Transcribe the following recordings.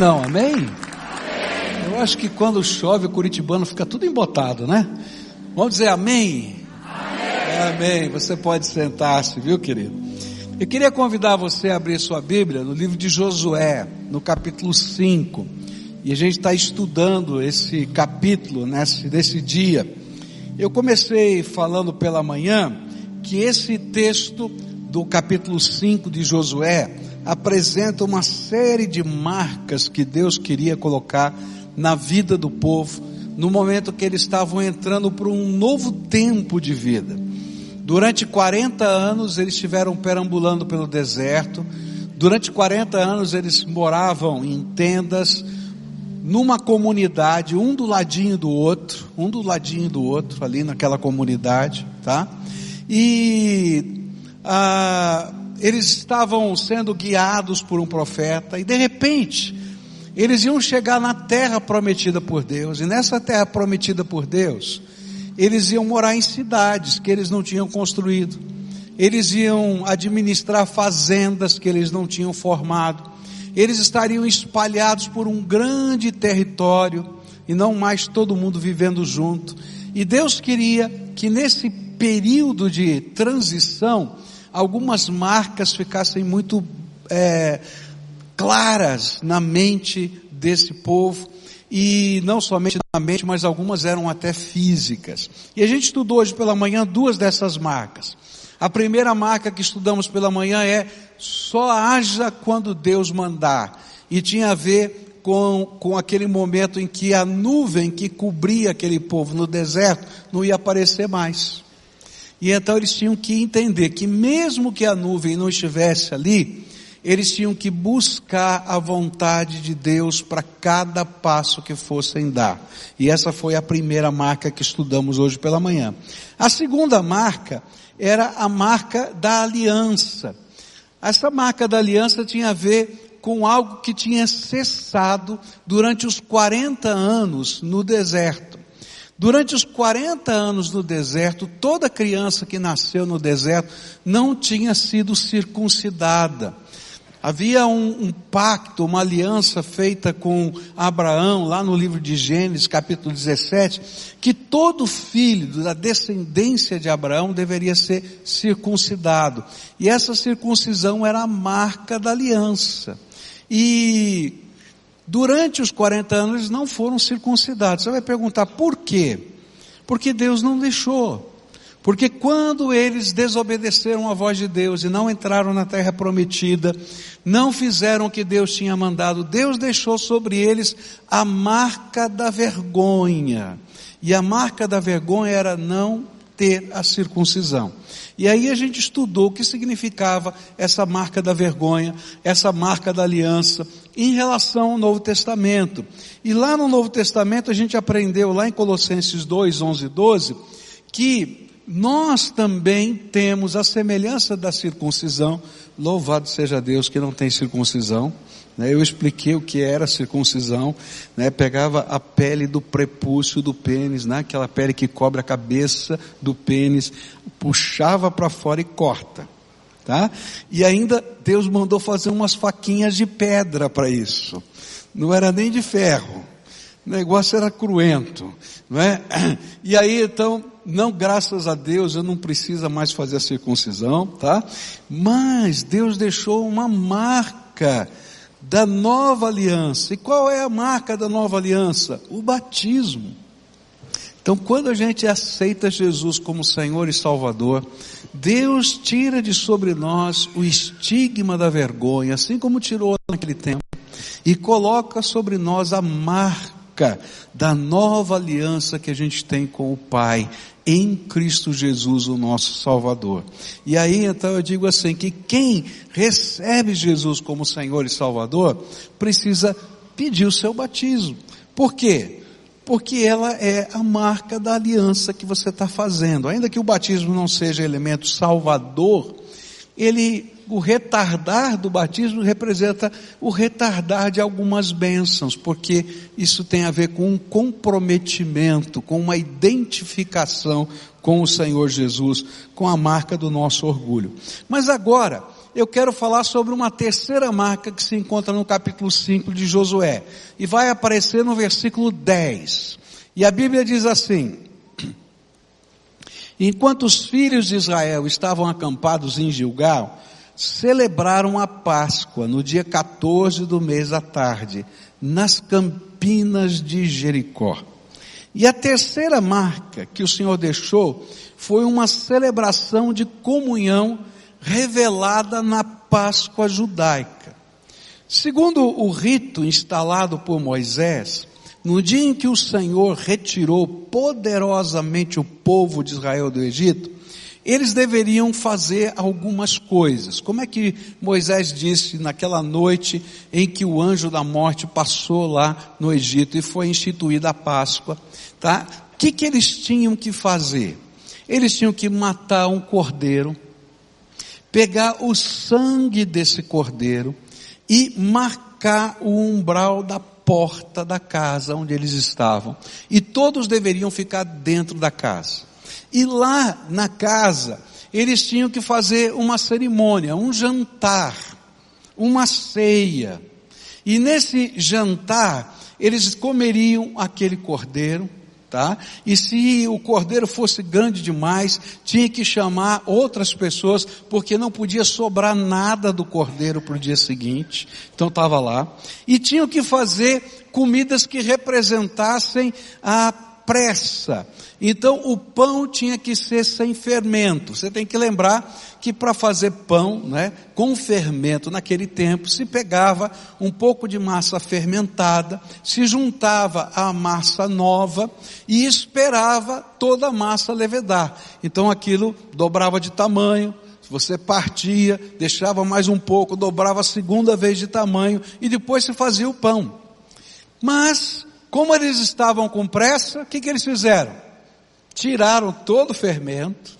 Não, amém? amém? Eu acho que quando chove o curitibano fica tudo embotado, né? Vamos dizer amém? Amém. amém. Você pode sentar-se, viu, querido? Eu queria convidar você a abrir sua Bíblia no livro de Josué, no capítulo 5. E a gente está estudando esse capítulo nesse, nesse dia. Eu comecei falando pela manhã que esse texto do capítulo 5 de Josué apresenta uma série de marcas que Deus queria colocar na vida do povo no momento que eles estavam entrando para um novo tempo de vida. Durante 40 anos eles estiveram perambulando pelo deserto. Durante 40 anos eles moravam em tendas, numa comunidade, um do ladinho do outro, um do ladinho do outro, ali naquela comunidade, tá? E ah, eles estavam sendo guiados por um profeta e de repente eles iam chegar na terra prometida por Deus. E nessa terra prometida por Deus eles iam morar em cidades que eles não tinham construído, eles iam administrar fazendas que eles não tinham formado, eles estariam espalhados por um grande território e não mais todo mundo vivendo junto. E Deus queria que nesse período de transição algumas marcas ficassem muito é, claras na mente desse povo e não somente na mente, mas algumas eram até físicas. E a gente estudou hoje pela manhã duas dessas marcas. A primeira marca que estudamos pela manhã é só haja quando Deus mandar. E tinha a ver com, com aquele momento em que a nuvem que cobria aquele povo no deserto não ia aparecer mais. E então eles tinham que entender que mesmo que a nuvem não estivesse ali, eles tinham que buscar a vontade de Deus para cada passo que fossem dar. E essa foi a primeira marca que estudamos hoje pela manhã. A segunda marca era a marca da aliança. Essa marca da aliança tinha a ver com algo que tinha cessado durante os 40 anos no deserto. Durante os 40 anos no deserto, toda criança que nasceu no deserto não tinha sido circuncidada. Havia um, um, pacto, uma aliança feita com Abraão, lá no livro de Gênesis, capítulo 17, que todo filho da descendência de Abraão deveria ser circuncidado. E essa circuncisão era a marca da aliança. E Durante os 40 anos eles não foram circuncidados. Você vai perguntar por quê? Porque Deus não deixou. Porque quando eles desobedeceram a voz de Deus e não entraram na terra prometida, não fizeram o que Deus tinha mandado, Deus deixou sobre eles a marca da vergonha. E a marca da vergonha era não ter a circuncisão. E aí a gente estudou o que significava essa marca da vergonha, essa marca da aliança, em relação ao Novo Testamento. E lá no Novo Testamento a gente aprendeu lá em Colossenses 2, 11 e 12, que nós também temos a semelhança da circuncisão, louvado seja Deus que não tem circuncisão? Eu expliquei o que era circuncisão, né? pegava a pele do prepúcio do pênis, né? aquela pele que cobre a cabeça do pênis, puxava para fora e corta. Tá? E ainda Deus mandou fazer umas faquinhas de pedra para isso. Não era nem de ferro. O negócio era cruento, não é? E aí então, não graças a Deus, eu não precisa mais fazer a circuncisão, tá? Mas Deus deixou uma marca da nova aliança. E qual é a marca da nova aliança? O batismo. Então, quando a gente aceita Jesus como Senhor e Salvador, Deus tira de sobre nós o estigma da vergonha, assim como tirou naquele tempo, e coloca sobre nós a marca da nova aliança que a gente tem com o Pai, em Cristo Jesus, o nosso Salvador. E aí então eu digo assim, que quem recebe Jesus como Senhor e Salvador, precisa pedir o seu batismo. Por quê? porque ela é a marca da aliança que você está fazendo. Ainda que o batismo não seja elemento salvador, ele, o retardar do batismo representa o retardar de algumas bênçãos, porque isso tem a ver com um comprometimento, com uma identificação com o Senhor Jesus, com a marca do nosso orgulho. Mas agora, eu quero falar sobre uma terceira marca que se encontra no capítulo 5 de Josué. E vai aparecer no versículo 10. E a Bíblia diz assim: Enquanto os filhos de Israel estavam acampados em Gilgal, celebraram a Páscoa no dia 14 do mês à tarde, nas campinas de Jericó. E a terceira marca que o Senhor deixou foi uma celebração de comunhão revelada na Páscoa judaica. Segundo o rito instalado por Moisés, no dia em que o Senhor retirou poderosamente o povo de Israel do Egito, eles deveriam fazer algumas coisas. Como é que Moisés disse naquela noite em que o anjo da morte passou lá no Egito e foi instituída a Páscoa, tá? O que que eles tinham que fazer? Eles tinham que matar um cordeiro, pegar o sangue desse cordeiro e marcar o umbral da porta da casa onde eles estavam. E todos deveriam ficar dentro da casa. E lá na casa, eles tinham que fazer uma cerimônia, um jantar, uma ceia. E nesse jantar, eles comeriam aquele cordeiro, tá? E se o cordeiro fosse grande demais, tinha que chamar outras pessoas, porque não podia sobrar nada do cordeiro para o dia seguinte. Então estava lá. E tinham que fazer comidas que representassem a pressa. Então o pão tinha que ser sem fermento. Você tem que lembrar que para fazer pão, né, com fermento naquele tempo, se pegava um pouco de massa fermentada, se juntava à massa nova e esperava toda a massa levedar. Então aquilo dobrava de tamanho, você partia, deixava mais um pouco, dobrava a segunda vez de tamanho e depois se fazia o pão. Mas como eles estavam com pressa, o que, que eles fizeram? Tiraram todo o fermento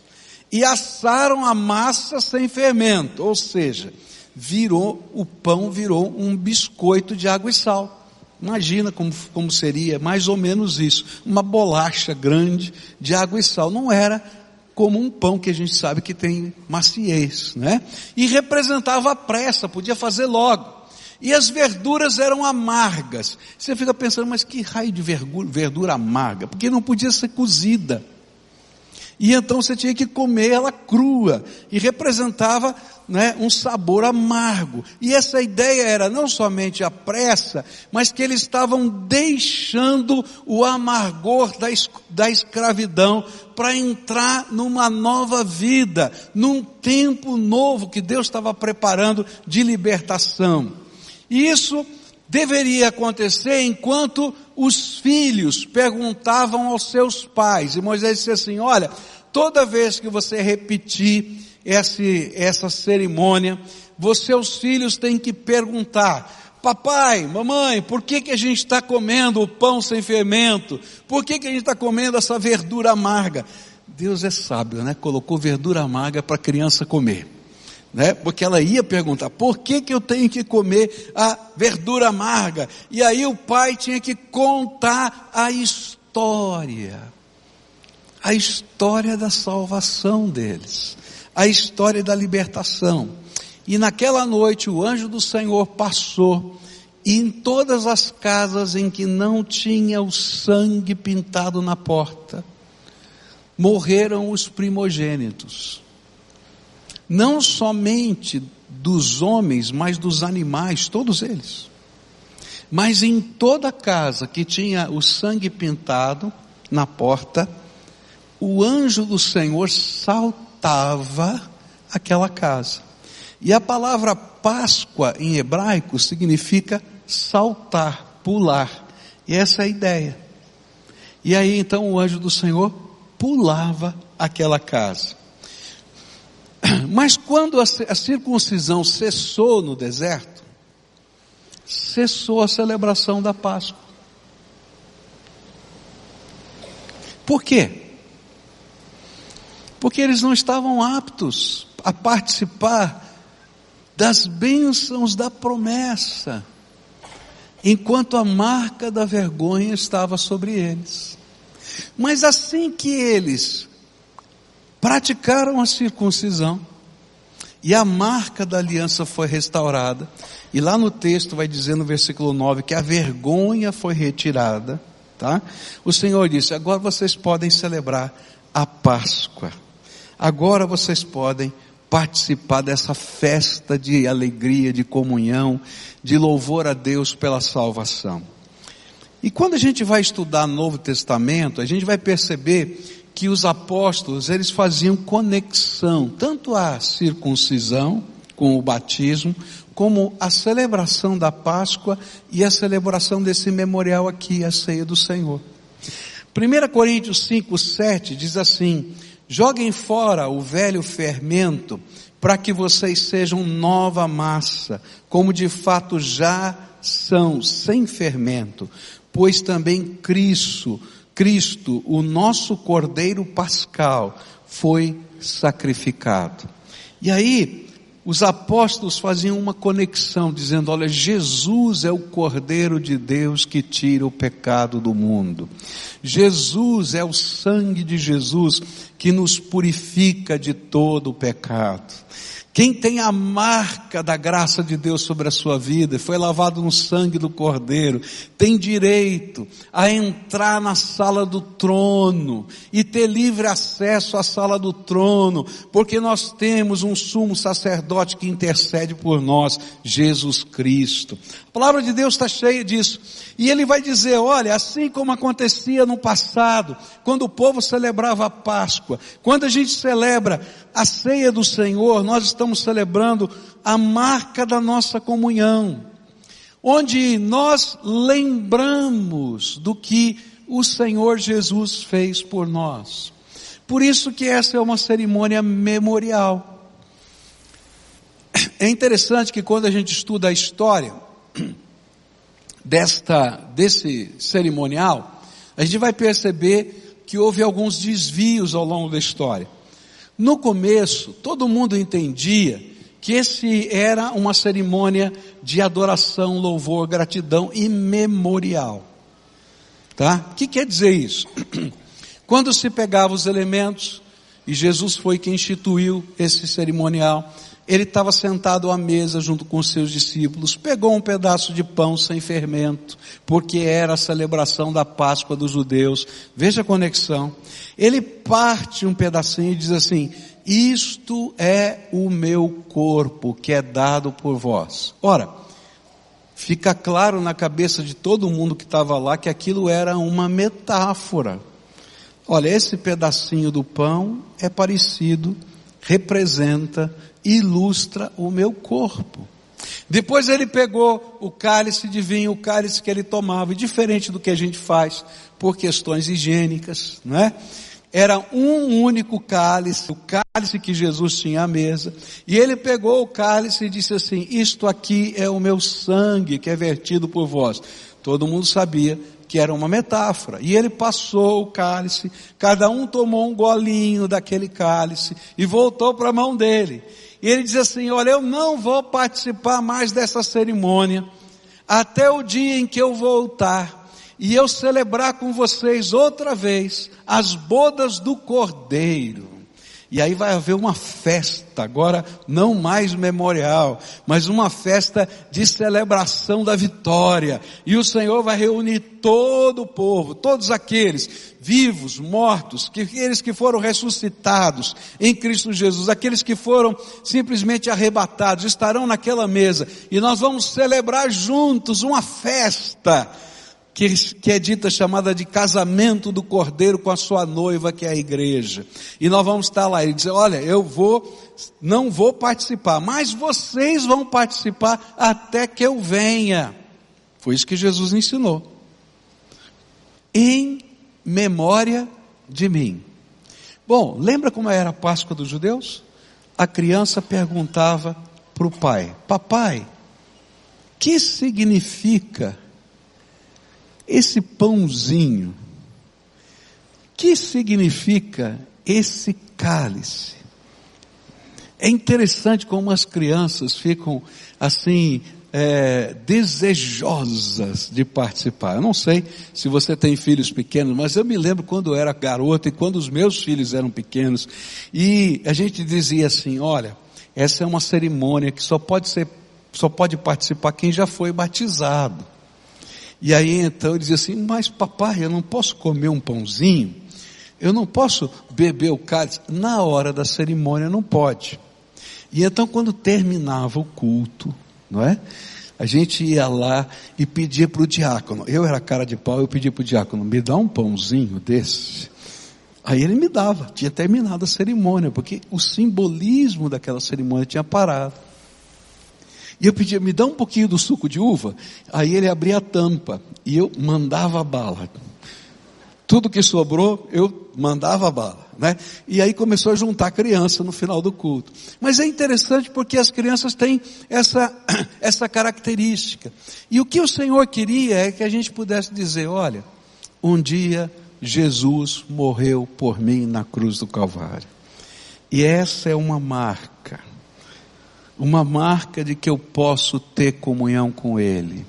e assaram a massa sem fermento, ou seja, virou, o pão virou um biscoito de água e sal. Imagina como, como seria mais ou menos isso. Uma bolacha grande de água e sal. Não era como um pão que a gente sabe que tem maciez, né? E representava a pressa, podia fazer logo. E as verduras eram amargas. Você fica pensando, mas que raio de verdura amarga? Porque não podia ser cozida. E então você tinha que comer ela crua. E representava né, um sabor amargo. E essa ideia era não somente a pressa, mas que eles estavam deixando o amargor da, da escravidão para entrar numa nova vida, num tempo novo que Deus estava preparando de libertação. E isso deveria acontecer enquanto os filhos perguntavam aos seus pais. E Moisés disse assim: Olha, toda vez que você repetir esse, essa cerimônia, você, seus filhos têm que perguntar: Papai, mamãe, por que, que a gente está comendo o pão sem fermento? Por que, que a gente está comendo essa verdura amarga? Deus é sábio, né? Colocou verdura amarga para a criança comer né? Porque ela ia perguntar, por que que eu tenho que comer a verdura amarga? E aí o pai tinha que contar a história. A história da salvação deles. A história da libertação. E naquela noite o anjo do Senhor passou e em todas as casas em que não tinha o sangue pintado na porta, morreram os primogênitos não somente dos homens, mas dos animais, todos eles. Mas em toda casa que tinha o sangue pintado na porta, o anjo do Senhor saltava aquela casa. E a palavra Páscoa em hebraico significa saltar, pular. E essa é a ideia. E aí então o anjo do Senhor pulava aquela casa. Mas quando a, circuncisão cessou no deserto, cessou a celebração da Páscoa. Por quê? Porque eles não estavam aptos a participar das bênçãos da promessa, enquanto a marca da vergonha estava sobre eles. Mas assim que eles praticaram a circuncisão, e a marca da aliança foi restaurada. E lá no texto vai dizer no versículo 9 que a vergonha foi retirada, tá? O Senhor disse: "Agora vocês podem celebrar a Páscoa. Agora vocês podem participar dessa festa de alegria, de comunhão, de louvor a Deus pela salvação." E quando a gente vai estudar Novo Testamento, a gente vai perceber que os apóstolos, eles faziam conexão, tanto a circuncisão, com o batismo, como a celebração da Páscoa e a celebração desse memorial aqui, a ceia do Senhor. 1 Coríntios 5, 7 diz assim, joguem fora o velho fermento, para que vocês sejam nova massa, como de fato já são, sem fermento, pois também Cristo, Cristo, o nosso Cordeiro Pascal, foi sacrificado. E aí, os apóstolos faziam uma conexão, dizendo: Olha, Jesus é o Cordeiro de Deus que tira o pecado do mundo. Jesus é o sangue de Jesus que nos purifica de todo o pecado. Quem tem a marca da graça de Deus sobre a sua vida, foi lavado no sangue do Cordeiro, tem direito a entrar na sala do trono e ter livre acesso à sala do trono, porque nós temos um sumo sacerdote que intercede por nós, Jesus Cristo. Palavra de Deus está cheia disso. E ele vai dizer, olha, assim como acontecia no passado, quando o povo celebrava a Páscoa, quando a gente celebra a ceia do Senhor, nós estamos celebrando a marca da nossa comunhão, onde nós lembramos do que o Senhor Jesus fez por nós. Por isso que essa é uma cerimônia memorial. É interessante que quando a gente estuda a história, desta, desse cerimonial, a gente vai perceber que houve alguns desvios ao longo da história. No começo, todo mundo entendia que esse era uma cerimônia de adoração, louvor, gratidão e memorial. Tá? O que quer dizer isso? Quando se pegava os elementos, e Jesus foi quem instituiu esse cerimonial, ele estava sentado à mesa junto com os seus discípulos, pegou um pedaço de pão sem fermento, porque era a celebração da Páscoa dos judeus. Veja a conexão. Ele parte um pedacinho e diz assim: Isto é o meu corpo que é dado por vós. Ora, fica claro na cabeça de todo mundo que estava lá que aquilo era uma metáfora. Olha, esse pedacinho do pão é parecido, representa ilustra o meu corpo. Depois ele pegou o cálice de vinho, o cálice que ele tomava, diferente do que a gente faz por questões higiênicas, não é? Era um único cálice, o cálice que Jesus tinha à mesa, e ele pegou o cálice e disse assim: Isto aqui é o meu sangue que é vertido por vós. Todo mundo sabia que era uma metáfora. E ele passou o cálice, cada um tomou um golinho daquele cálice e voltou para a mão dele. E ele diz assim: Olha, eu não vou participar mais dessa cerimônia até o dia em que eu voltar e eu celebrar com vocês outra vez as bodas do Cordeiro. E aí vai haver uma festa, agora não mais memorial, mas uma festa de celebração da vitória. E o Senhor vai reunir todo o povo, todos aqueles vivos, mortos, que, aqueles que foram ressuscitados em Cristo Jesus, aqueles que foram simplesmente arrebatados, estarão naquela mesa. E nós vamos celebrar juntos uma festa que, é dita chamada de casamento do cordeiro com a sua noiva, que é a igreja. E nós vamos estar lá e dizer, olha, eu vou, não vou participar, mas vocês vão participar até que eu venha. Foi isso que Jesus ensinou. Em memória de mim. Bom, lembra como era a Páscoa dos judeus? A criança perguntava para o pai: Papai, que significa esse pãozinho, que significa esse cálice? É interessante como as crianças ficam assim, é, desejosas de participar. Eu não sei se você tem filhos pequenos, mas eu me lembro quando eu era garota e quando os meus filhos eram pequenos, e a gente dizia assim, olha, essa é uma cerimônia que só pode ser, só pode participar quem já foi batizado. E aí então ele dizia assim, mas papai, eu não posso comer um pãozinho, eu não posso beber o cálice, na hora da cerimônia não pode. E então quando terminava o culto, não é? A gente ia lá e pedia para o diácono. Eu era cara de pau, eu pedia para o diácono, me dá um pãozinho desse. Aí ele me dava, tinha terminado a cerimônia, porque o simbolismo daquela cerimônia tinha parado. E eu pedia, me dá um pouquinho do suco de uva. Aí ele abria a tampa e eu mandava a bala. Tudo que sobrou, eu mandava a bala, né? E aí começou a juntar criança no final do culto. Mas é interessante porque as crianças têm essa, essa característica. E o que o Senhor queria é que a gente pudesse dizer, olha, um dia Jesus morreu por mim na cruz do Calvário. E essa é uma marca. Uma marca de que eu posso ter comunhão com Ele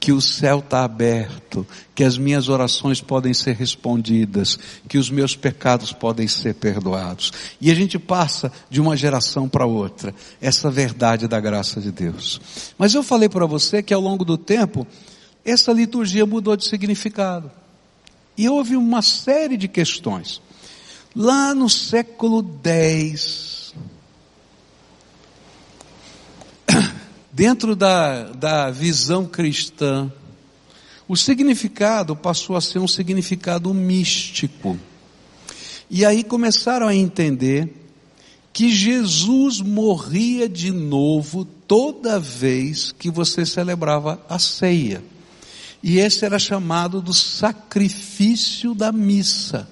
que o céu está aberto, que as minhas orações podem ser respondidas, que os meus pecados podem ser perdoados. E a gente passa de uma geração para outra, essa verdade da graça de Deus. Mas eu falei para você que ao longo do tempo, essa liturgia mudou de significado. E houve uma série de questões. Lá no século X, dentro da, da visão cristã, o significado passou a ser um significado místico. E aí começaram a entender que Jesus morria de novo toda vez que você celebrava a ceia. E esse era chamado do sacrifício da missa.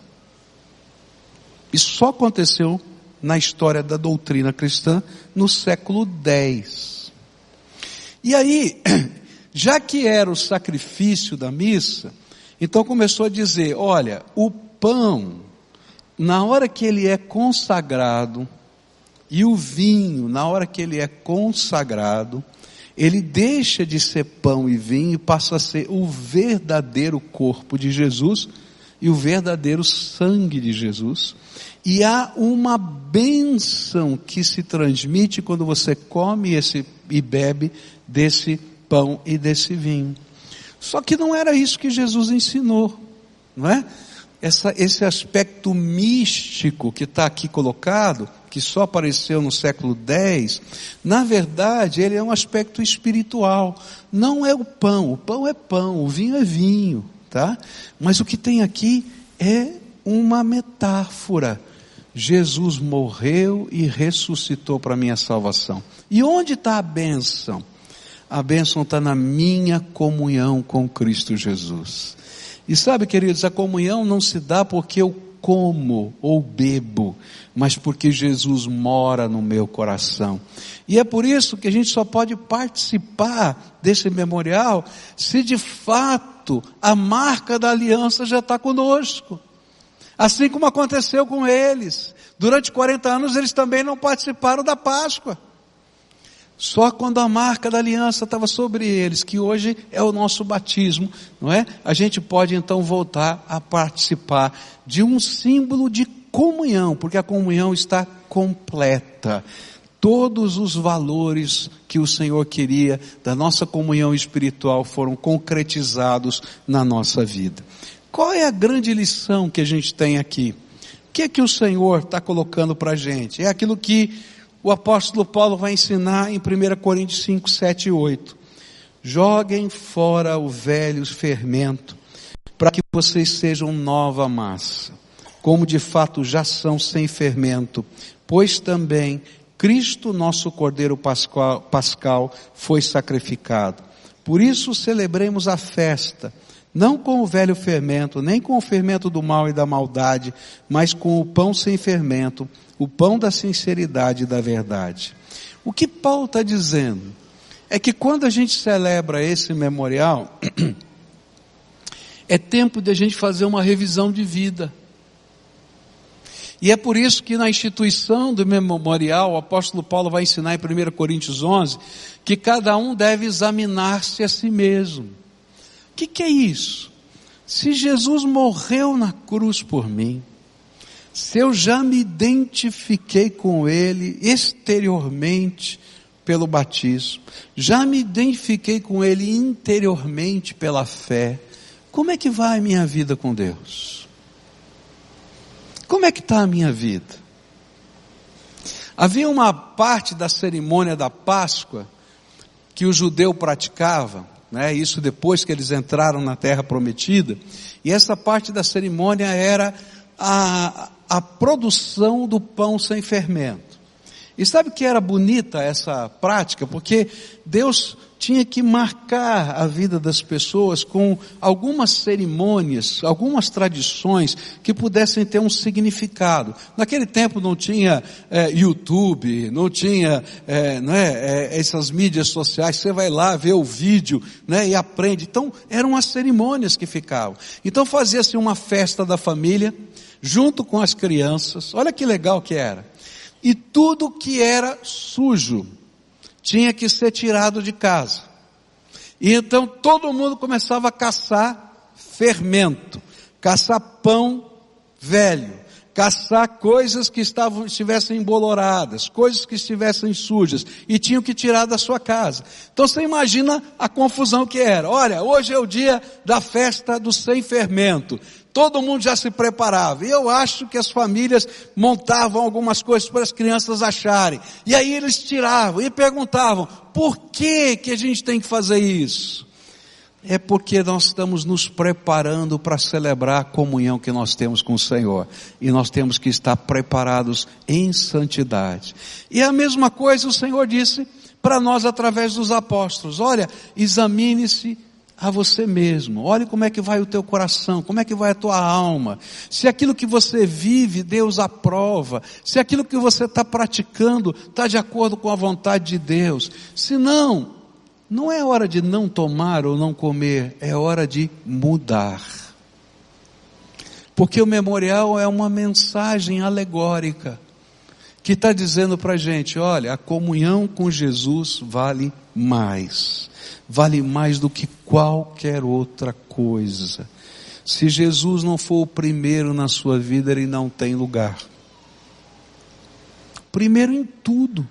Isso só aconteceu na história da doutrina cristã no século X. E aí, já que era o sacrifício da missa, então começou a dizer: olha, o pão, na hora que ele é consagrado, e o vinho, na hora que ele é consagrado, ele deixa de ser pão e vinho e passa a ser o verdadeiro corpo de Jesus e o verdadeiro sangue de Jesus. E há uma bênção que se transmite quando você come esse, e bebe desse pão e desse vinho. Só que não era isso que Jesus ensinou, não é? Essa, esse aspecto místico que está aqui colocado, que só apareceu no século X, na verdade ele é um aspecto espiritual. Não é o pão, o pão é pão, o vinho é vinho, tá? Mas o que tem aqui é uma metáfora. Jesus morreu e ressuscitou para minha salvação. E onde está a bênção? A bênção está na minha comunhão com Cristo Jesus. E sabe, queridos, a comunhão não se dá porque eu como ou bebo, mas porque Jesus mora no meu coração. E é por isso que a gente só pode participar desse memorial se de fato a marca da aliança já está conosco. Assim como aconteceu com eles. Durante 40 anos eles também não participaram da Páscoa. Só quando a marca da aliança estava sobre eles, que hoje é o nosso batismo, não é? A gente pode então voltar a participar de um símbolo de comunhão, porque a comunhão está completa. Todos os valores que o Senhor queria da nossa comunhão espiritual foram concretizados na nossa vida. Qual é a grande lição que a gente tem aqui? O que é que o Senhor está colocando para a gente? É aquilo que o apóstolo Paulo vai ensinar em 1 Coríntios 5, 7 e 8. Joguem fora o velho fermento, para que vocês sejam nova massa, como de fato já são sem fermento, pois também Cristo, nosso Cordeiro Pascal, Pascal foi sacrificado. Por isso celebremos a festa, não com o velho fermento, nem com o fermento do mal e da maldade, mas com o pão sem fermento, o pão da sinceridade e da verdade. O que Paulo está dizendo é que quando a gente celebra esse memorial, é tempo de a gente fazer uma revisão de vida. E é por isso que na instituição do memorial, o apóstolo Paulo vai ensinar em 1 Coríntios 11, que cada um deve examinar-se a si mesmo. Que, que é isso? Se Jesus morreu na cruz por mim, se eu já me identifiquei com Ele exteriormente pelo batismo, já me identifiquei com Ele interiormente pela fé, como é que vai a minha vida com Deus? Como é que está a minha vida? Havia uma parte da cerimônia da Páscoa que o judeu praticava, né, isso depois que eles entraram na terra prometida, e essa parte da cerimônia era a, a produção do pão sem fermento. E sabe que era bonita essa prática? Porque Deus tinha que marcar a vida das pessoas com algumas cerimônias, algumas tradições que pudessem ter um significado. Naquele tempo não tinha é, YouTube, não tinha é, não é, é, essas mídias sociais, você vai lá ver o vídeo né, e aprende. Então eram as cerimônias que ficavam. Então fazia-se uma festa da família, junto com as crianças. Olha que legal que era. E tudo que era sujo tinha que ser tirado de casa. E então todo mundo começava a caçar fermento, caçar pão velho, caçar coisas que estavam, estivessem emboloradas, coisas que estivessem sujas, e tinham que tirar da sua casa. Então você imagina a confusão que era. Olha, hoje é o dia da festa do sem fermento todo mundo já se preparava. E eu acho que as famílias montavam algumas coisas para as crianças acharem. E aí eles tiravam e perguntavam: por que que a gente tem que fazer isso? É porque nós estamos nos preparando para celebrar a comunhão que nós temos com o Senhor. E nós temos que estar preparados em santidade. E a mesma coisa o Senhor disse para nós através dos apóstolos. Olha, examine-se a você mesmo. Olhe como é que vai o teu coração, como é que vai a tua alma. Se aquilo que você vive, Deus aprova. Se aquilo que você está praticando está de acordo com a vontade de Deus. Se não, não é hora de não tomar ou não comer, é hora de mudar. Porque o memorial é uma mensagem alegórica que está dizendo para a gente: olha, a comunhão com Jesus vale mais vale mais do que qualquer outra coisa. Se Jesus não for o primeiro na sua vida, ele não tem lugar. Primeiro em tudo.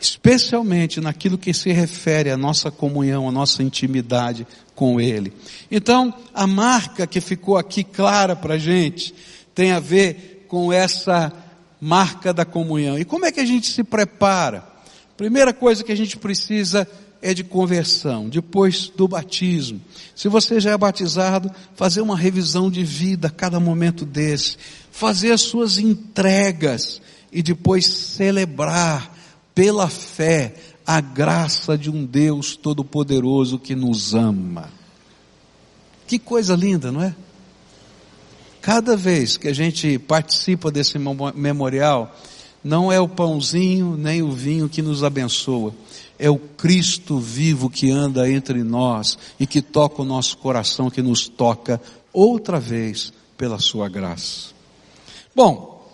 Especialmente naquilo que se refere à nossa comunhão, à nossa intimidade com Ele. Então, a marca que ficou aqui clara para a gente tem a ver com essa marca da comunhão. E como é que a gente se prepara? Primeira coisa que a gente precisa é de conversão, depois do batismo. Se você já é batizado, fazer uma revisão de vida a cada momento desse, fazer as suas entregas e depois celebrar pela fé a graça de um Deus todo-poderoso que nos ama. Que coisa linda, não é? Cada vez que a gente participa desse memorial, não é o pãozinho nem o vinho que nos abençoa, é o Cristo vivo que anda entre nós e que toca o nosso coração, que nos toca outra vez pela sua graça. Bom,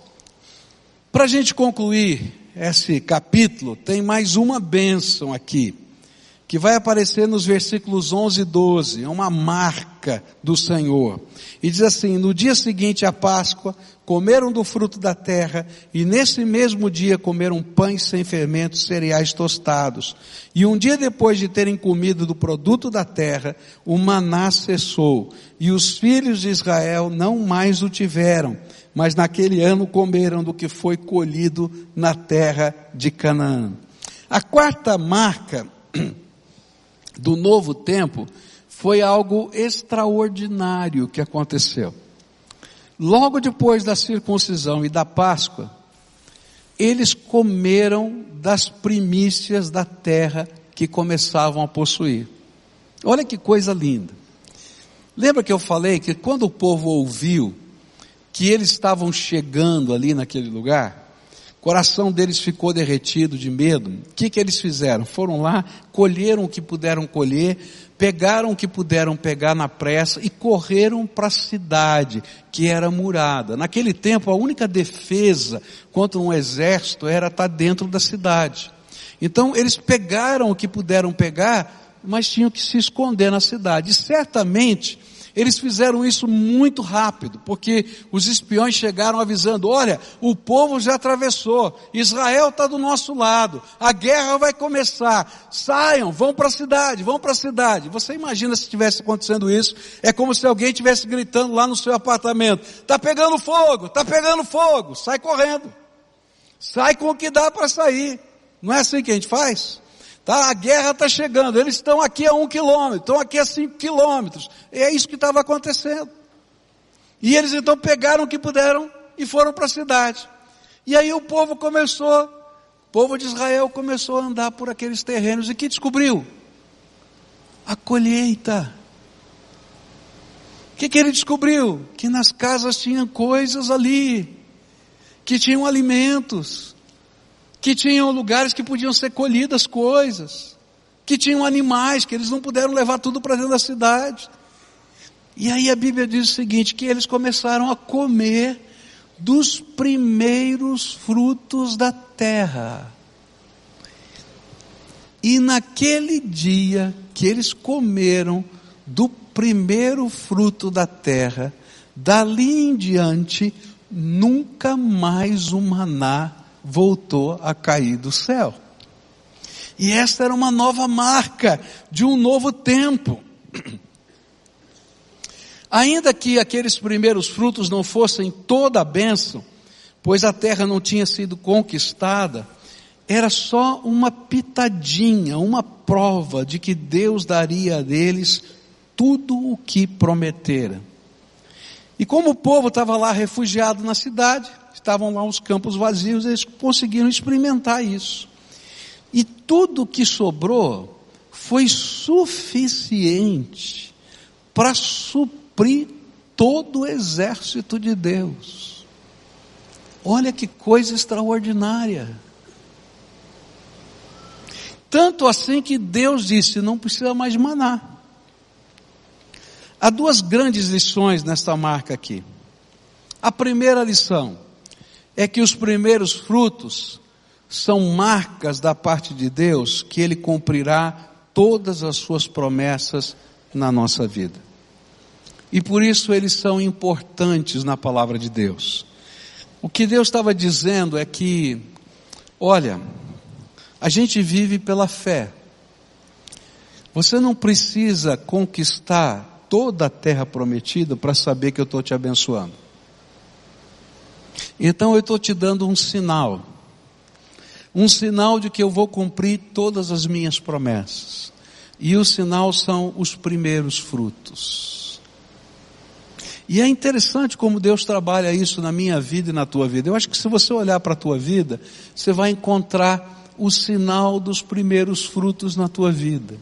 para a gente concluir esse capítulo, tem mais uma bênção aqui que vai aparecer nos versículos 11 e 12, é uma marca do Senhor. E diz assim: No dia seguinte à Páscoa, comeram do fruto da terra, e nesse mesmo dia comeram pães sem fermento, cereais tostados. E um dia depois de terem comido do produto da terra, o maná cessou, e os filhos de Israel não mais o tiveram, mas naquele ano comeram do que foi colhido na terra de Canaã. A quarta marca do novo tempo foi algo extraordinário que aconteceu. Logo depois da circuncisão e da Páscoa, eles comeram das primícias da terra que começavam a possuir. Olha que coisa linda. Lembra que eu falei que quando o povo ouviu que eles estavam chegando ali naquele lugar, coração deles ficou derretido de medo. O que, que eles fizeram? Foram lá, colheram o que puderam colher, pegaram o que puderam pegar na pressa e correram para a cidade, que era murada. Naquele tempo, a única defesa contra um exército era estar dentro da cidade. Então, eles pegaram o que puderam pegar, mas tinham que se esconder na cidade. E certamente, Eles fizeram isso muito rápido, porque os espiões chegaram avisando: olha, o povo já atravessou, Israel está do nosso lado, a guerra vai começar, saiam, vão para a cidade, vão para a cidade. Você imagina se estivesse acontecendo isso? É como se alguém estivesse gritando lá no seu apartamento: está pegando fogo, está pegando fogo, sai correndo, sai com o que dá para sair. Não é assim que a gente faz? Tá, a guerra está chegando, eles estão aqui a um quilômetro, estão aqui a cinco quilômetros. É isso que estava acontecendo. E eles então pegaram o que puderam e foram para a cidade. E aí o povo começou, o povo de Israel começou a andar por aqueles terrenos e que descobriu? A colheita. O que, que ele descobriu? Que nas casas tinham coisas ali, que tinham alimentos, que tinham lugares que podiam ser colhidas coisas, que tinham animais, que eles não puderam levar tudo para dentro da cidade. E aí a Bíblia diz o seguinte, que eles começaram a comer dos primeiros frutos da terra. E naquele dia que eles comeram do primeiro fruto da terra, dali em diante, nunca mais o maná voltou a cair do céu. E esta era uma nova marca de um novo tempo. Ainda que aqueles primeiros frutos não fossem toda a bênção, pois a terra não tinha sido conquistada, era só uma pitadinha, uma prova de que Deus daria a eles tudo o que prometera. E como o povo estava lá refugiado na cidade, estavam lá os campos vazios, eles conseguiram experimentar isso. E tudo que sobrou foi suficiente para suprir todo o exército de Deus. Olha que coisa extraordinária. Tanto assim que Deus disse: não precisa mais maná. Há duas grandes lições nesta marca aqui. A primeira lição: é que os primeiros frutos são marcas da parte de Deus que Ele cumprirá todas as suas promessas na nossa vida. E por isso eles são importantes na palavra de Deus. O que Deus estava dizendo é que, olha, a gente vive pela fé. Você não precisa conquistar toda a terra prometida para saber que eu estou te abençoando. Então eu estou te dando um sinal. Um sinal de que eu vou cumprir todas as minhas promessas. E o sinal são os primeiros frutos. E é interessante como Deus trabalha isso na minha vida e na tua vida. Eu acho que se você olhar para a tua vida, você vai encontrar o sinal dos primeiros frutos na tua vida.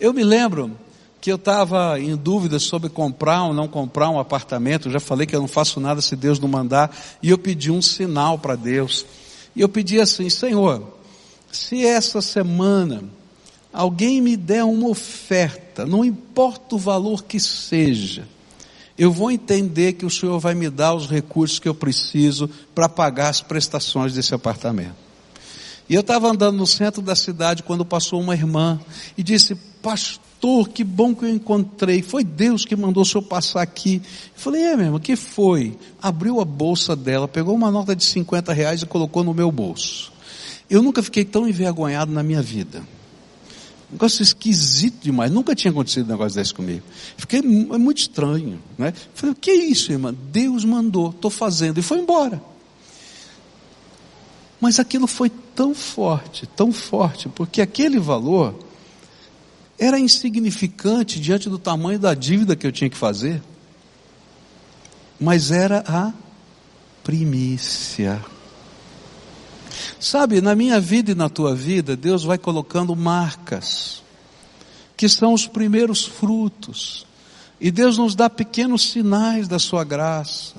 Eu me lembro que eu estava em dúvida sobre comprar ou não comprar um apartamento. Eu já falei que eu não faço nada se Deus não mandar. E eu pedi um sinal para Deus. E eu pedi assim, Senhor, se essa semana alguém me der uma oferta, não importa o valor que seja, eu vou entender que o Senhor vai me dar os recursos que eu preciso para pagar as prestações desse apartamento. E eu estava andando no centro da cidade quando passou uma irmã e disse, pastor, pastor, que bom que eu encontrei. Foi Deus que mandou o senhor passar aqui. Eu falei, é mesmo, que foi? Abriu a bolsa dela, pegou uma nota de 50 reais e colocou no meu bolso. Eu nunca fiquei tão envergonhado na minha vida. Um negócio esquisito demais. Nunca tinha acontecido um negócio desse comigo. Fiquei é muito estranho. Né? Falei, o que é isso, irmã? Deus mandou, estou fazendo. E foi embora. Mas aquilo foi tão forte, tão forte, porque aquele valor era insignificante diante do tamanho da dívida que eu tinha que fazer, mas era a primícia. Sabe, na minha vida e na tua vida, Deus vai colocando marcas, que são os primeiros frutos, e Deus nos dá pequenos sinais da sua graça.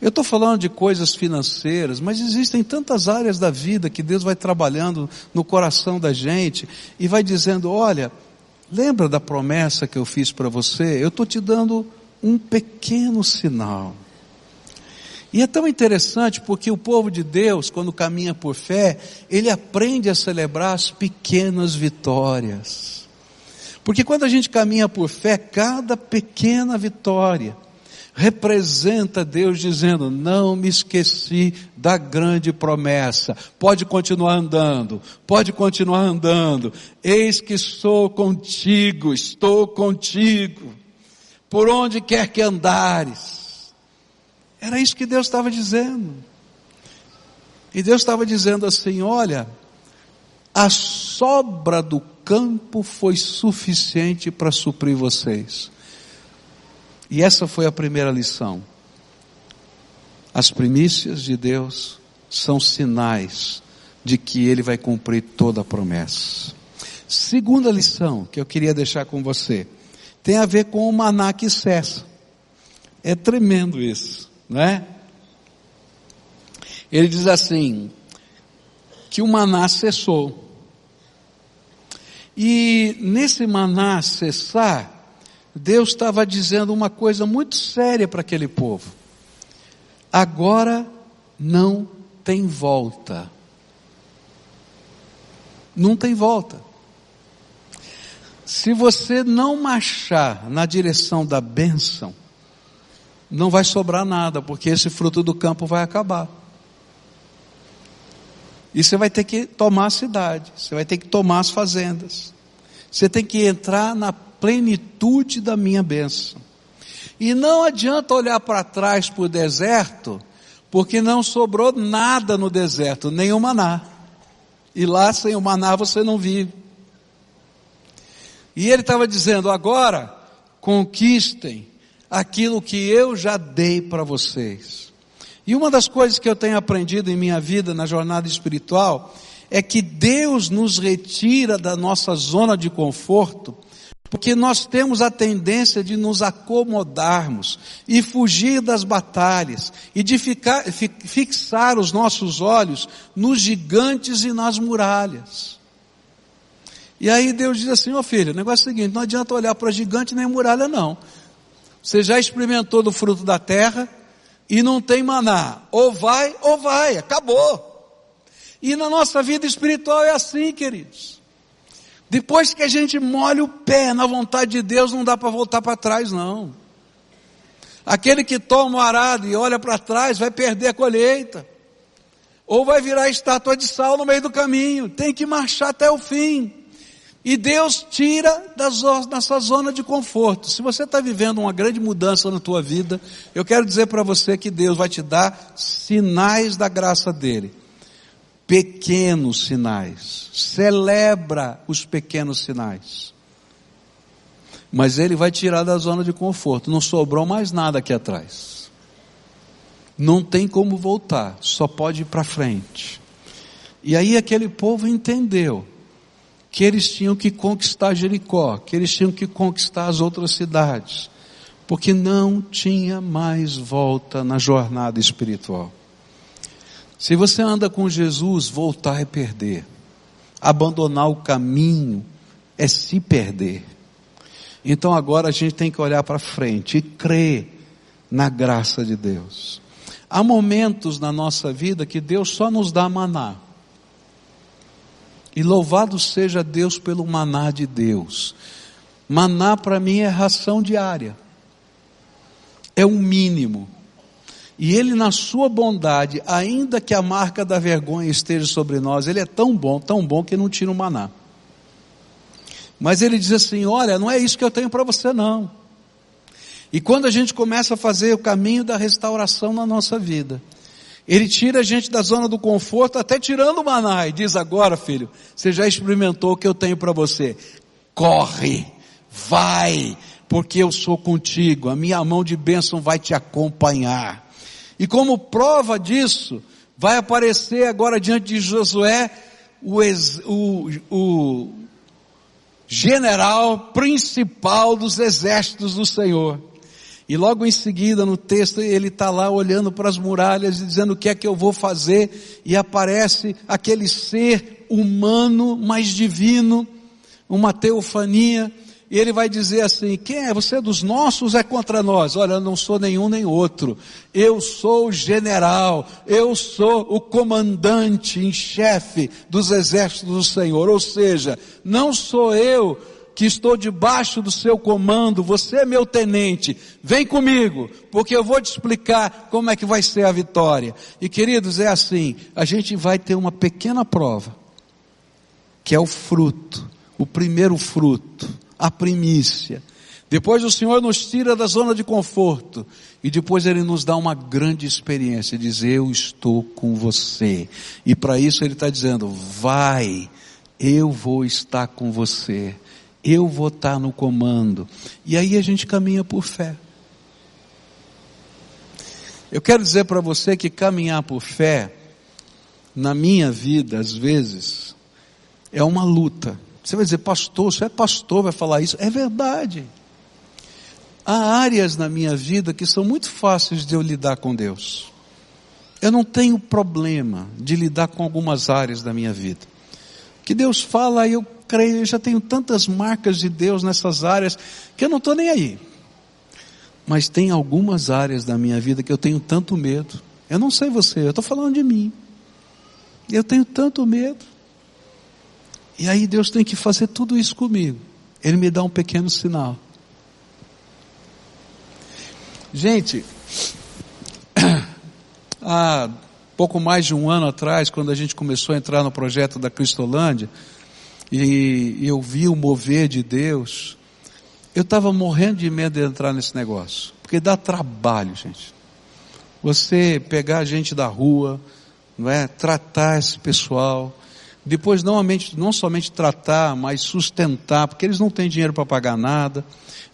Eu estou falando de coisas financeiras, mas existem tantas áreas da vida que Deus vai trabalhando no coração da gente e vai dizendo: olha, lembra da promessa que eu fiz para você? Eu estou te dando um pequeno sinal. E é tão interessante porque o povo de Deus, quando caminha por fé, ele aprende a celebrar as pequenas vitórias. Porque quando a gente caminha por fé, cada pequena vitória representa Deus dizendo: Não me esqueci da grande promessa. Pode continuar andando, pode continuar andando. Eis que sou contigo, estou contigo, por onde quer que andares. Era isso que Deus estava dizendo. E Deus estava dizendo assim: Olha, a sobra do campo foi suficiente para suprir vocês. E essa foi a primeira lição. As primícias de Deus são sinais de que Ele vai cumprir toda a promessa. Segunda lição que eu queria deixar com você tem a ver com o maná que cessa. É tremendo isso, não é? Ele diz assim: que o maná cessou. E nesse maná cessar, Deus estava dizendo uma coisa muito séria para aquele povo. Agora não tem volta. Não tem volta. Se você não marchar na direção da bênção, não vai sobrar nada, porque esse fruto do campo vai acabar. E você vai ter que tomar a cidade, você vai ter que tomar as fazendas. Você tem que entrar na plenitude da minha bênção. E não adianta olhar para trás para o deserto, porque não sobrou nada no deserto, nem o maná. E lá sem o maná você não vive. E ele estava dizendo: agora conquistem aquilo que eu já dei para vocês. E uma das coisas que eu tenho aprendido em minha vida na jornada espiritual é que Deus nos retira da nossa zona de conforto porque nós temos a tendência de nos acomodarmos e fugir das batalhas e de ficar, fixar os nossos olhos nos gigantes e nas muralhas. E aí Deus diz assim, ó oh filho, o negócio é o seguinte, não adianta olhar para gigante nem muralha não. Você já experimentou do fruto da terra e não tem maná. Ou vai, ou vai, acabou. E na nossa vida espiritual é assim, queridos. Depois que a gente molha o pé na vontade de Deus, não dá para voltar para trás, não. Aquele que toma o arado e olha para trás vai perder a colheita. Ou vai virar estátua de sal no meio do caminho. Tem que marchar até o fim. E Deus tira das, dessa zona de conforto. Se você está vivendo uma grande mudança na tua vida, eu quero dizer para você que Deus vai te dar sinais da graça dele pequenos sinais. Celebra os pequenos sinais. Mas ele vai tirar da zona de conforto. Não sobrou mais nada aqui atrás. Não tem como voltar, só pode ir para frente. E aí aquele povo entendeu que eles tinham que conquistar Jericó, que eles tinham que conquistar as outras cidades, porque não tinha mais volta na jornada espiritual. Se você anda com Jesus, voltar é perder. Abandonar o caminho é se perder. Então agora a gente tem que olhar para frente e crer na graça de Deus. Há momentos na nossa vida que Deus só nos dá maná. E louvado seja Deus pelo maná de Deus. Maná para mim é ração diária. É o mínimo. E Ele, na sua bondade, ainda que a marca da vergonha esteja sobre nós, Ele é tão bom, tão bom que não tira o maná. Mas Ele diz assim: Olha, não é isso que eu tenho para você, não. E quando a gente começa a fazer o caminho da restauração na nossa vida, Ele tira a gente da zona do conforto, até tirando o maná, e diz: Agora, filho, você já experimentou o que eu tenho para você. Corre, vai, porque eu sou contigo, a minha mão de bênção vai te acompanhar. E como prova disso, vai aparecer agora diante de Josué o, ex, o, o general principal dos exércitos do Senhor. E logo em seguida, no texto, ele está lá olhando para as muralhas e dizendo o que é que eu vou fazer, e aparece aquele ser humano, mais divino, uma teofania, e ele vai dizer assim: quem é? Você é dos nossos é contra nós? Olha, eu não sou nenhum nem outro. Eu sou o general, eu sou o comandante em chefe dos exércitos do Senhor. Ou seja, não sou eu que estou debaixo do seu comando, você é meu tenente, vem comigo, porque eu vou te explicar como é que vai ser a vitória. E queridos, é assim, a gente vai ter uma pequena prova, que é o fruto, o primeiro fruto, a primícia. Depois o Senhor nos tira da zona de conforto e depois Ele nos dá uma grande experiência, diz eu estou com você. E para isso Ele está dizendo, vai, eu vou estar com você, eu vou estar no comando. E aí a gente caminha por fé. Eu quero dizer para você que caminhar por fé, na minha vida, às vezes, é uma luta. Você vai dizer, pastor, você é pastor, vai falar isso. É verdade. Há áreas na minha vida que são muito fáceis de eu lidar com Deus. Eu não tenho problema de lidar com algumas áreas da minha vida. Que Deus fala, eu creio, eu já tenho tantas marcas de Deus nessas áreas que eu não estou nem aí. Mas tem algumas áreas da minha vida que eu tenho tanto medo. Eu não sei você, eu estou falando de mim. Eu tenho tanto medo. E aí Deus tem que fazer tudo isso comigo. Ele me dá um pequeno sinal. Gente, há pouco mais de um ano atrás, quando a gente começou a entrar no projeto da Cristolândia, e, eu vi o mover de Deus, eu estava morrendo de medo de entrar nesse negócio, porque dá trabalho, gente. Você pegar a gente da rua, não é? tratar esse pessoal, depois não, não somente tratar, mas sustentar, porque eles não têm dinheiro para pagar nada.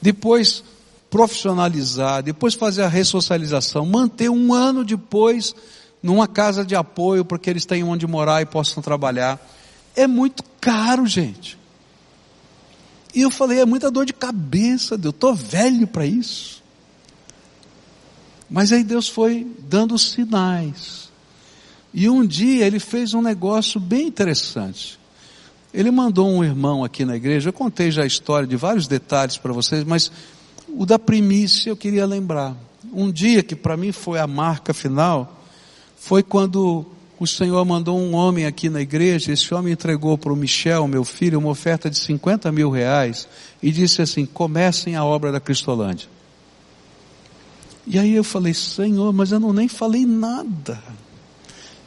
Depois profissionalizar, depois fazer a ressocialização, manter um ano depois numa casa de apoio para que eles tenham onde morar e possam trabalhar. É muito caro, gente. E eu falei, é muita dor de cabeça, eu estou velho para isso. Mas aí Deus foi dando sinais. E um dia ele fez um negócio bem interessante. Ele mandou um irmão aqui na igreja, eu contei já a história de vários detalhes para vocês, mas o da primícia eu queria lembrar. Um dia que para mim foi a marca final, foi quando o Senhor mandou um homem aqui na igreja, esse homem entregou para o Michel, meu filho, uma oferta de 50 mil reais e disse assim, comecem a obra da Cristolândia. E aí eu falei, Senhor, mas eu não nem falei nada.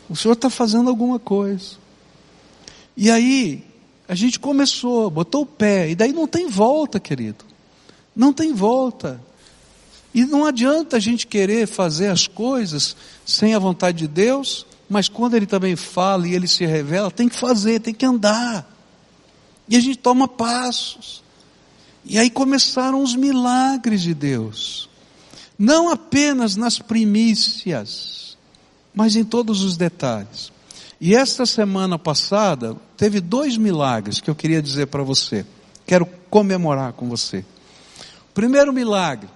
O Senhor está fazendo alguma coisa. E aí, a gente começou, botou o pé, e daí não tem volta, querido. Não tem volta. E não adianta a gente querer fazer as coisas sem a vontade de Deus, mas quando Ele também fala e Ele se revela, tem que fazer, tem que andar. E a gente toma passos. E aí começaram os milagres de Deus. Não apenas nas primícias, mas em todos os detalhes. E esta semana passada, teve dois milagres que eu queria dizer para você. Quero comemorar com você. Primeiro milagre,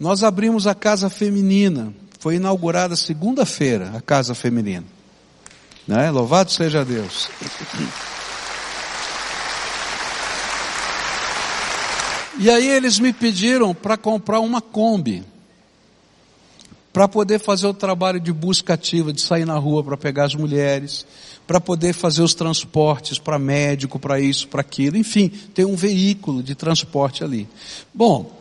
nós abrimos a casa feminina. Foi inaugurada segunda-feira a casa feminina. Né? Louvado seja Deus. E aí eles me pediram para comprar uma Kombi. Para poder fazer o trabalho de busca ativa, de sair na rua para pegar as mulheres, para poder fazer os transportes para médico, para isso, para aquilo, enfim, tem um veículo de transporte ali. Bom,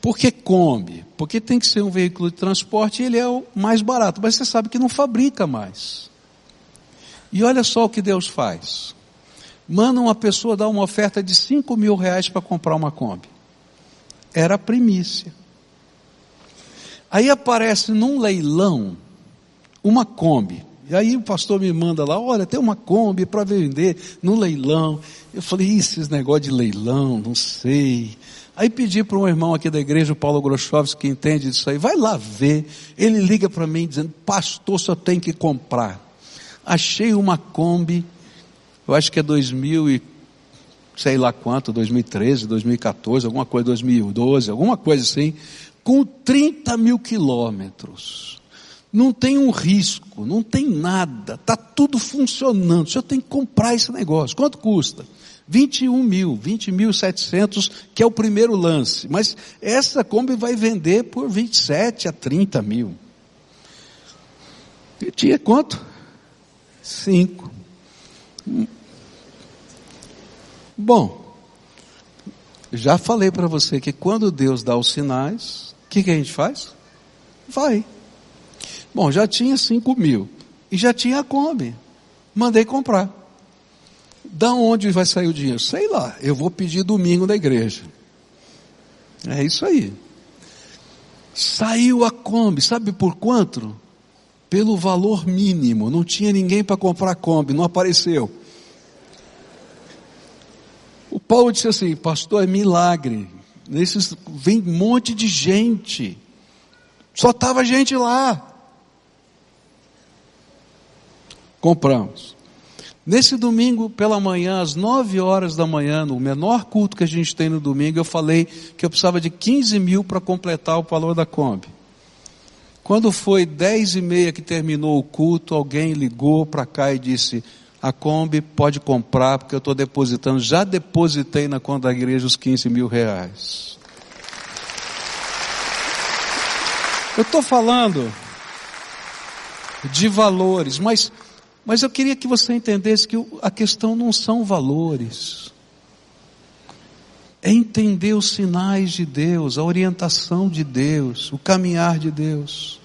por que Kombi? Porque tem que ser um veículo de transporte e ele é o mais barato, mas você sabe que não fabrica mais. E olha só o que Deus faz. Manda uma pessoa dar uma oferta de 5 mil reais para comprar uma Kombi. Era a primícia. Aí aparece num leilão uma Kombi e aí o pastor me manda lá, olha, tem uma Kombi para vender no leilão. Eu falei, esses negócio de leilão, não sei. Aí pedi para um irmão aqui da igreja, o Paulo Groschowski, que entende disso aí, vai lá ver. Ele liga para mim dizendo, pastor, só tem que comprar. Achei uma Kombi, eu acho que é 2000 e sei lá quanto, 2013, 2014, alguma coisa, 2012, alguma coisa assim, com 30 mil quilômetros. Não tem um risco, não tem nada, está tudo funcionando. O senhor tem que comprar esse negócio. Quanto custa? 21 mil, 20 mil 700, que é o primeiro lance. Mas essa Kombi vai vender por 27 a 30 mil. E tinha quanto? Cinco. Bom, Já falei para você que quando Deus dá os sinais, o que, que a gente faz? Vai. Bom, já tinha 5 mil. E já tinha a Kombi. Mandei comprar. Da onde vai sair o dinheiro? Sei lá. Eu vou pedir domingo na igreja. É isso aí. Saiu a Kombi. Sabe por quanto? Pelo valor mínimo. Não tinha ninguém para comprar Kombi. Não apareceu. O Paulo disse assim, pastor, é milagre. Nesses, vem um monte de gente. Só estava gente lá. Compramos. Nesse domingo, pela manhã, às nove horas da manhã, no menor culto que a gente tem no domingo, eu falei que eu precisava de 15 mil para completar o valor da Kombi. Quando foi dez e meia que terminou o culto, alguém ligou para cá e disse, a Kombi pode comprar, porque eu estou depositando, já depositei na conta da igreja os 15 mil reais. Eu estou falando de valores, mas, mas eu queria que você entendesse que a questão não são valores. É entender os sinais de Deus, a orientação de Deus, o caminhar de Deus.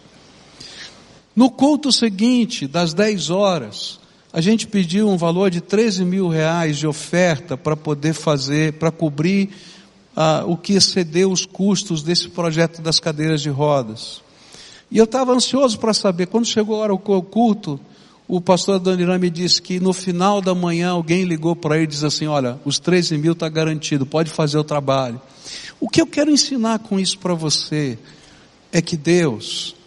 No culto seguinte, das 10 horas, a gente pediu um valor de 13 mil reais de oferta para poder fazer, para cobrir ah, o que excedeu os custos desse projeto das cadeiras de rodas. E eu estava ansioso para saber, quando chegou a hora do culto, o pastor Danirã me disse que no final da manhã alguém ligou para ele e disse assim, olha, os 13 mil está garantido, pode fazer o trabalho. O que eu quero ensinar com isso para você é que Deus,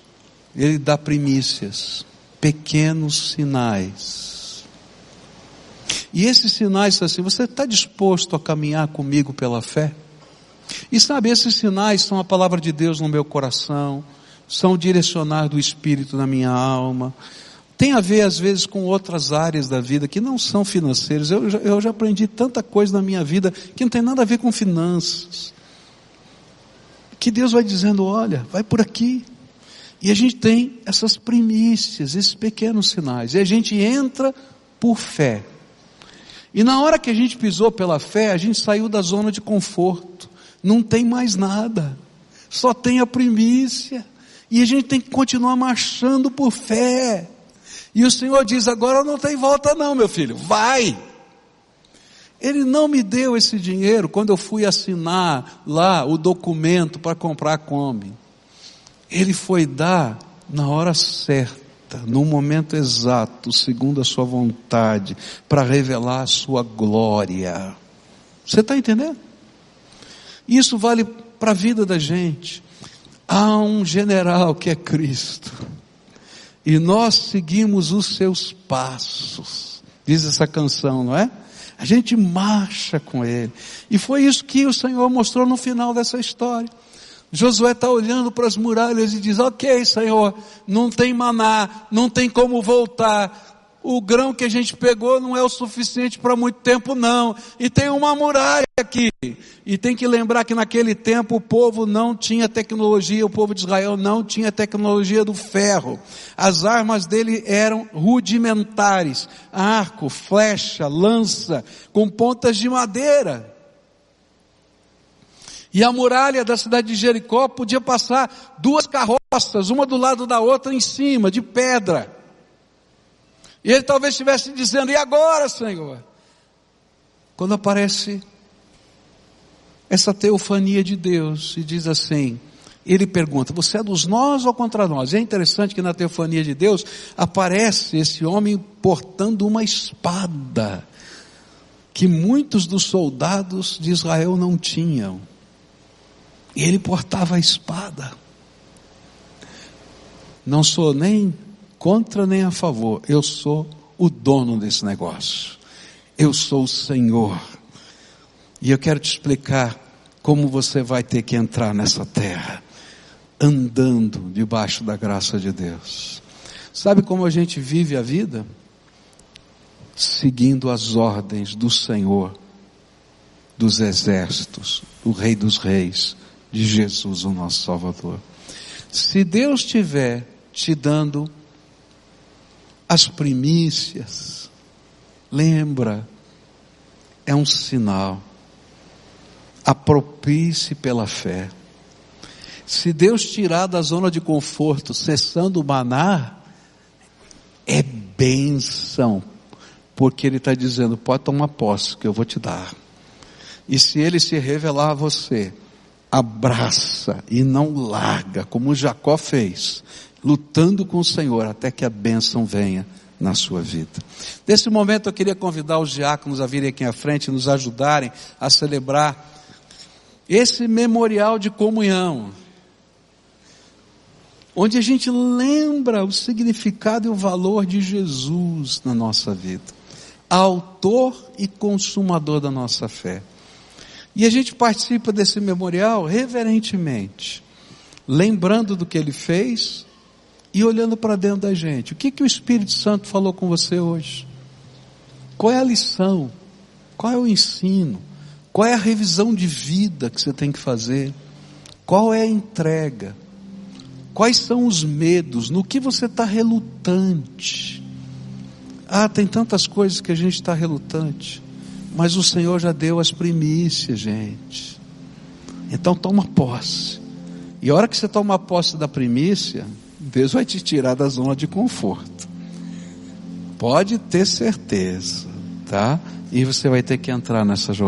Ele dá primícias, pequenos sinais e esses sinais são assim, você está disposto a caminhar comigo pela fé? E sabe, esses sinais são a palavra de Deus no meu coração, são o direcionar do Espírito na minha alma, tem a ver às vezes com outras áreas da vida que não são financeiras. Eu, eu já aprendi tanta coisa na minha vida que não tem nada a ver com finanças. Que Deus vai dizendo, olha, vai por aqui. E a gente tem essas primícias, esses pequenos sinais. E a gente entra por fé. E na hora que a gente pisou pela fé, a gente saiu da zona de conforto. Não tem mais nada. Só tem a primícia. E a gente tem que continuar marchando por fé. E o Senhor diz: agora não tem volta, não, meu filho. Vai. Ele não me deu esse dinheiro quando eu fui assinar lá o documento para comprar a Kombi. Ele foi dar na hora certa no momento exato, segundo a sua vontade, para revelar a sua glória. Você está entendendo? Isso vale para a vida da gente. Há um general que é Cristo. E nós seguimos os seus passos. Diz essa canção, não é? A gente marcha com ele. E foi isso que o Senhor mostrou no final dessa história. Josué está olhando para as muralhas e diz: Ok, Senhor, não tem maná, não tem como voltar. O grão que a gente pegou não é o suficiente para muito tempo, não. E tem uma muralha aqui. E tem que lembrar que naquele tempo o povo não tinha tecnologia, o povo de Israel não tinha tecnologia do ferro. As armas dele eram rudimentares: arco, flecha, lança, com pontas de madeira. E a muralha da cidade de Jericó podia passar duas carroças, uma do lado da outra em cima, de pedra. E ele talvez estivesse dizendo: E agora, Senhor? Quando aparece essa teofania de Deus e diz assim: ele pergunta: Você é dos nós ou contra nós? E é interessante que na teofania de Deus aparece esse homem portando uma espada que muitos dos soldados de Israel não tinham. E ele portava a espada. Não sou nem contra nem a favor, eu sou o dono desse negócio. Eu sou o Senhor. E eu quero te explicar como você vai ter que entrar nessa terra, andando debaixo da graça de Deus. Sabe como a gente vive a vida? Seguindo as ordens do Senhor, dos exércitos, do Rei dos Reis, de Jesus, o nosso Salvador. Se Deus estiver te dando as primícias, lembra, é um sinal. Aproprie-se pela fé. Se Deus tirar da zona de conforto, cessando o maná, é benção, porque Ele está dizendo: pode tomar posse, que eu vou te dar. E se Ele se revelar a você, abraça e não larga, como Jacó fez, lutando com o Senhor até que a bênção venha na sua vida. Nesse momento eu queria convidar os diáconos a virem aqui à frente e nos ajudarem a celebrar esse memorial de comunhão, onde a gente lembra o significado e o valor de Jesus na nossa vida, autor e consumador da nossa fé. E a gente participa desse memorial reverentemente, lembrando do que ele fez e olhando para dentro da gente. O que, que o Espírito Santo falou com você hoje? Qual é a lição? Qual é o ensino? Qual é a revisão de vida que você tem que fazer? Qual é a entrega? Quais são os medos? No que você está relutante? Ah, tem tantas coisas que a gente está relutante. Mas o Senhor já deu as primícias, gente. Então toma posse. E a hora que você toma posse da primícia, Deus vai te tirar da zona de conforto. Pode ter certeza, tá? E você vai ter que entrar nessa jornada.